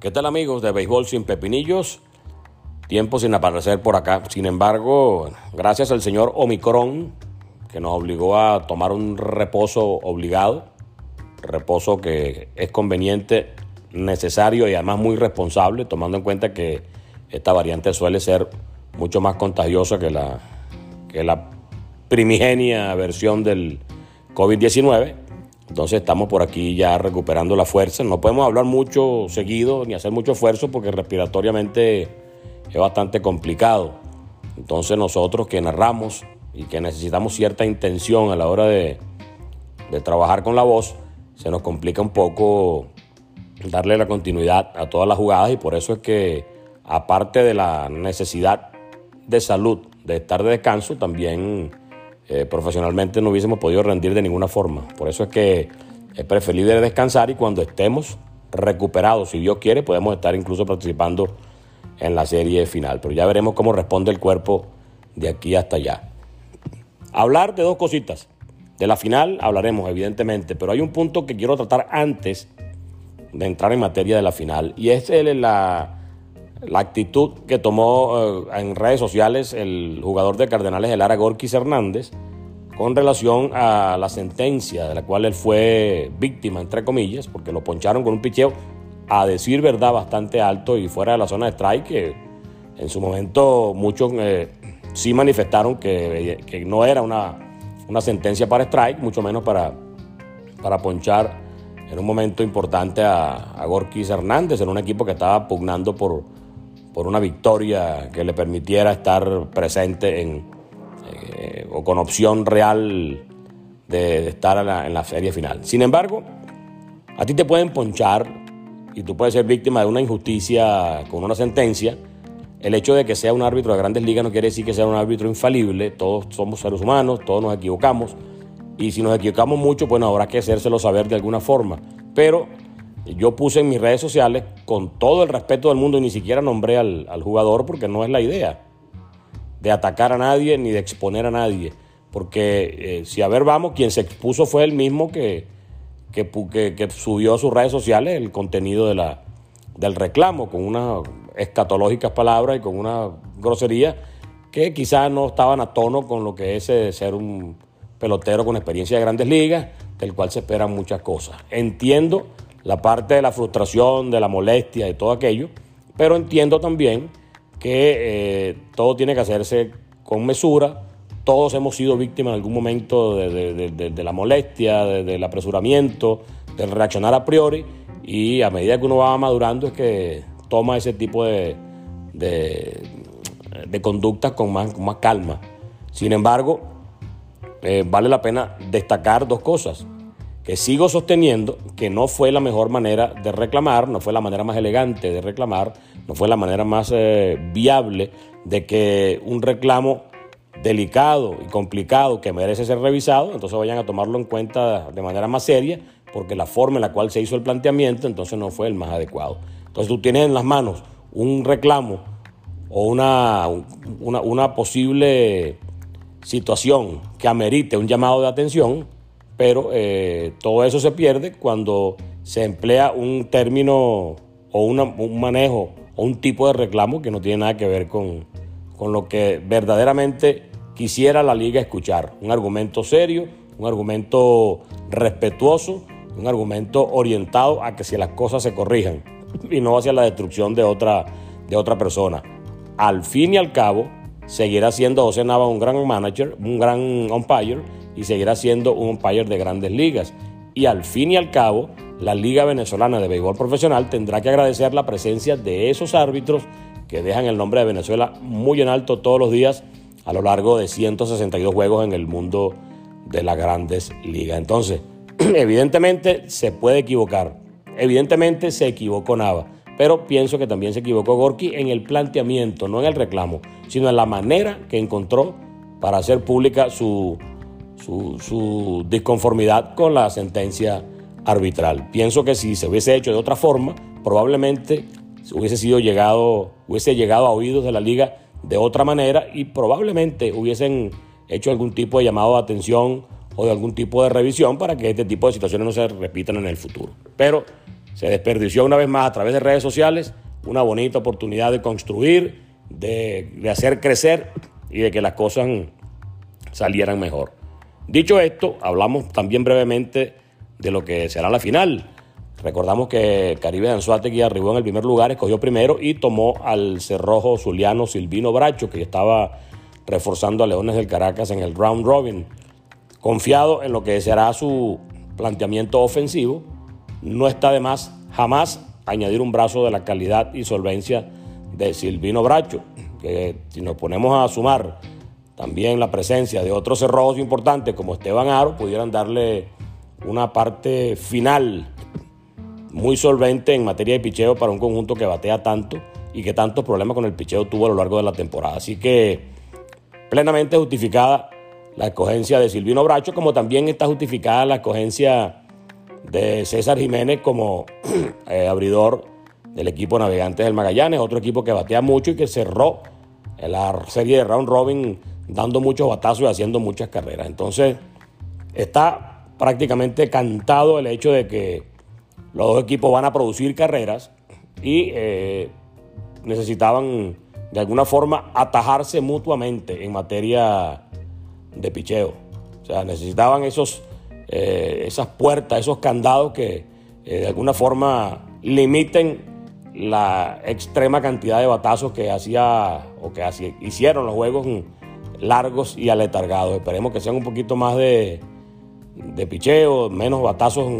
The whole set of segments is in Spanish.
¿Qué tal amigos de Béisbol sin Pepinillos? Tiempo sin aparecer por acá. Sin embargo, gracias al señor Omicron, que nos obligó a tomar un reposo obligado, reposo que es conveniente, necesario y además muy responsable, tomando en cuenta que esta variante suele ser mucho más contagiosa que la, que la primigenia versión del COVID-19. Entonces estamos por aquí ya recuperando la fuerza. No podemos hablar mucho seguido ni hacer mucho esfuerzo porque respiratoriamente es bastante complicado. Entonces nosotros que narramos y que necesitamos cierta intención a la hora de, de trabajar con la voz, se nos complica un poco darle la continuidad a todas las jugadas y por eso es que aparte de la necesidad de salud, de estar de descanso, también eh, profesionalmente no hubiésemos podido rendir de ninguna forma. Por eso es que es preferible descansar y cuando estemos recuperados, si Dios quiere, podemos estar incluso participando en la serie final. Pero ya veremos cómo responde el cuerpo de aquí hasta allá. Hablar de dos cositas. De la final hablaremos, evidentemente, pero hay un punto que quiero tratar antes de entrar en materia de la final y es la, la actitud que tomó eh, en redes sociales el jugador de Cardenales, el Ara Gorkis Hernández, con relación a la sentencia de la cual él fue víctima, entre comillas, porque lo poncharon con un picheo, a decir verdad, bastante alto y fuera de la zona de strike, que en su momento muchos eh, sí manifestaron que, no era una, una, sentencia para strike, mucho menos para, para ponchar en un momento importante a, a Hernández, en un equipo que estaba pugnando por por una victoria que le permitiera estar presente en, eh, o con opción real de, estar en la, en serie final. Sin embargo, a ti te pueden ponchar y tú puedes ser víctima de una injusticia con una sentencia. El hecho de que sea un árbitro de grandes ligas no quiere decir que sea un árbitro infalible. Todos somos seres humanos, todos nos equivocamos. Y si nos equivocamos mucho, bueno, habrá que hacérselo saber de alguna forma. Pero yo puse en mis redes sociales, con todo el respeto del mundo, y ni siquiera nombré al, jugador porque no es la idea de atacar a nadie ni de exponer a nadie. Porque eh, si a ver vamos, quien se expuso fue el mismo que, que subió a sus redes sociales el contenido de la, del reclamo, con unas escatológicas palabras y con una grosería que quizás no estaban a tono con lo que es eh, ser un pelotero con experiencia de grandes ligas, del cual se esperan muchas cosas. Entiendo la parte de la frustración, de la molestia, de todo aquello, pero entiendo también que eh, todo tiene que hacerse con mesura. Todos hemos sido víctimas en algún momento de, la molestia, del apresuramiento, del reaccionar a priori, y a medida que uno va madurando es que toma ese tipo de, conductas con más, con más calma. Sin embargo, eh, vale la pena destacar dos cosas que sigo sosteniendo que no fue la mejor manera de reclamar, no fue la manera más elegante de reclamar, no fue la manera más eh, viable de que un reclamo delicado y complicado que merece ser revisado, entonces vayan a tomarlo en cuenta de manera más seria, porque la forma en la cual se hizo el planteamiento entonces no fue el más adecuado. Entonces tú tienes en las manos un reclamo o una, una, una posible situación que amerite un llamado de atención, pero eh, todo eso se pierde cuando se emplea un término o un manejo o un tipo de reclamo que no tiene nada que ver con, con lo que verdaderamente quisiera la liga escuchar. Un argumento serio, un argumento respetuoso, un argumento orientado a que si las cosas se corrijan y no hacia la destrucción de otra, de otra persona. Al fin y al cabo, seguirá siendo José Nava un gran manager, un gran umpire y seguirá siendo un umpire de grandes ligas. Y al fin y al cabo, la Liga Venezolana de Béisbol Profesional tendrá que agradecer la presencia de esos árbitros que dejan el nombre de Venezuela muy en alto todos los días a lo largo de 162 juegos en el mundo de las grandes ligas. Entonces, evidentemente se puede equivocar, evidentemente se equivocó Nava, pero pienso que también se equivocó Gorky en el planteamiento, no en el reclamo, sino en la manera que encontró para hacer pública su, su, disconformidad con la sentencia arbitral. Pienso que si se hubiese hecho de otra forma, probablemente hubiese sido llegado, hubiese llegado a oídos de la liga de otra manera y probablemente hubiesen hecho algún tipo de llamado de atención o de algún tipo de revisión para que este tipo de situaciones no se repitan en el futuro. Pero se desperdició una vez más a través de redes sociales una bonita oportunidad de construir, de hacer crecer y de que las cosas salieran mejor. Dicho esto, hablamos también brevemente de lo que será la final. Recordamos que Caribe Anzuategui arribó en el primer lugar, escogió primero y tomó al cerrojo zuliano Silvino Bracho, que estaba reforzando a Leones del Caracas en el round robin. Confiado en lo que será su planteamiento ofensivo, no está de más jamás añadir un brazo de la calidad y solvencia de Silvino Bracho, que si nos ponemos a sumar también la presencia de otros cerrojos importantes como Esteban Aro, pudieran darle una parte final muy solvente en materia de picheo para un conjunto que batea tanto y que tantos problemas con el picheo tuvo a lo largo de la temporada. Así que plenamente justificada la escogencia de Silvino Bracho, como también está justificada la escogencia de César Jiménez como eh, abridor del equipo Navegantes del Magallanes, otro equipo que batea mucho y que cerró la serie de round robin dando muchos batazos y haciendo muchas carreras. Entonces, está prácticamente cantado el hecho de que los dos equipos van a producir carreras y eh, necesitaban de alguna forma atajarse mutuamente en materia de picheo. O sea, necesitaban esos, eh, esas puertas, esos candados que eh, de alguna forma limiten la extrema cantidad de batazos que hacía o que hicieron los juegos largos y aletargados. Esperemos que sean un poquito más de, de picheo, menos batazos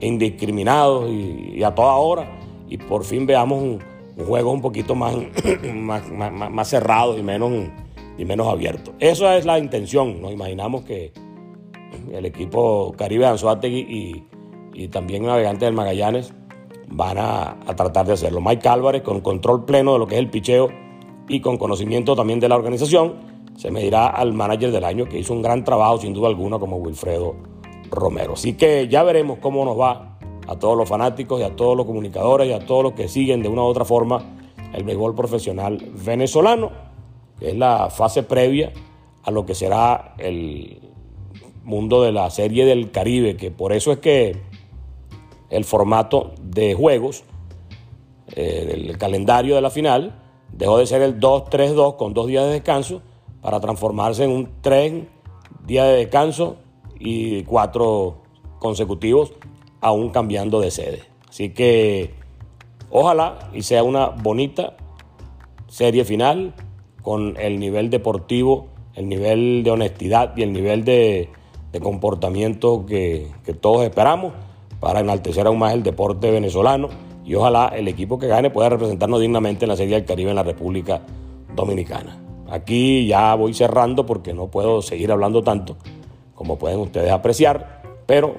indiscriminados y, a toda hora. Y por fin veamos un, juego un poquito más, más, cerrado y menos, y menos abierto. Esa es la intención. Nos imaginamos que el equipo Caribe Anzuategui y, y también Navegante del Magallanes van a, a, tratar de hacerlo. Mike Álvarez, con control pleno de lo que es el picheo y con conocimiento también de la organización, se medirá al manager del año, que hizo un gran trabajo sin duda alguna como Wilfredo Romero. Así que ya veremos cómo nos va a todos los fanáticos y a todos los comunicadores y a todos los que siguen de una u otra forma el béisbol profesional venezolano, que es la fase previa a lo que será el mundo de la Serie del Caribe, que por eso es que el formato de juegos, eh, el calendario de la final, dejó de ser el 2-3-2 con dos días de descanso para transformarse en un tren, día de descanso y cuatro consecutivos, aún cambiando de sede. Así que ojalá y sea una bonita serie final con el nivel deportivo, el nivel de honestidad y el nivel de, comportamiento que, que todos esperamos para enaltecer aún más el deporte venezolano y ojalá el equipo que gane pueda representarnos dignamente en la Serie del Caribe en la República Dominicana. Aquí ya voy cerrando porque no puedo seguir hablando tanto como pueden ustedes apreciar, pero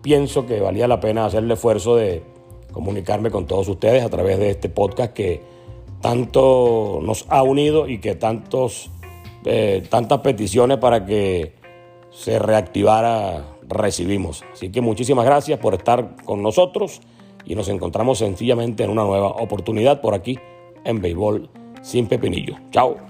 pienso que valía la pena hacer el esfuerzo de comunicarme con todos ustedes a través de este podcast que tanto nos ha unido y que tantos, eh, tantas peticiones para que se reactivara recibimos. Así que muchísimas gracias por estar con nosotros y nos encontramos sencillamente en una nueva oportunidad por aquí en Béisbol sin Pepinillo. Chao.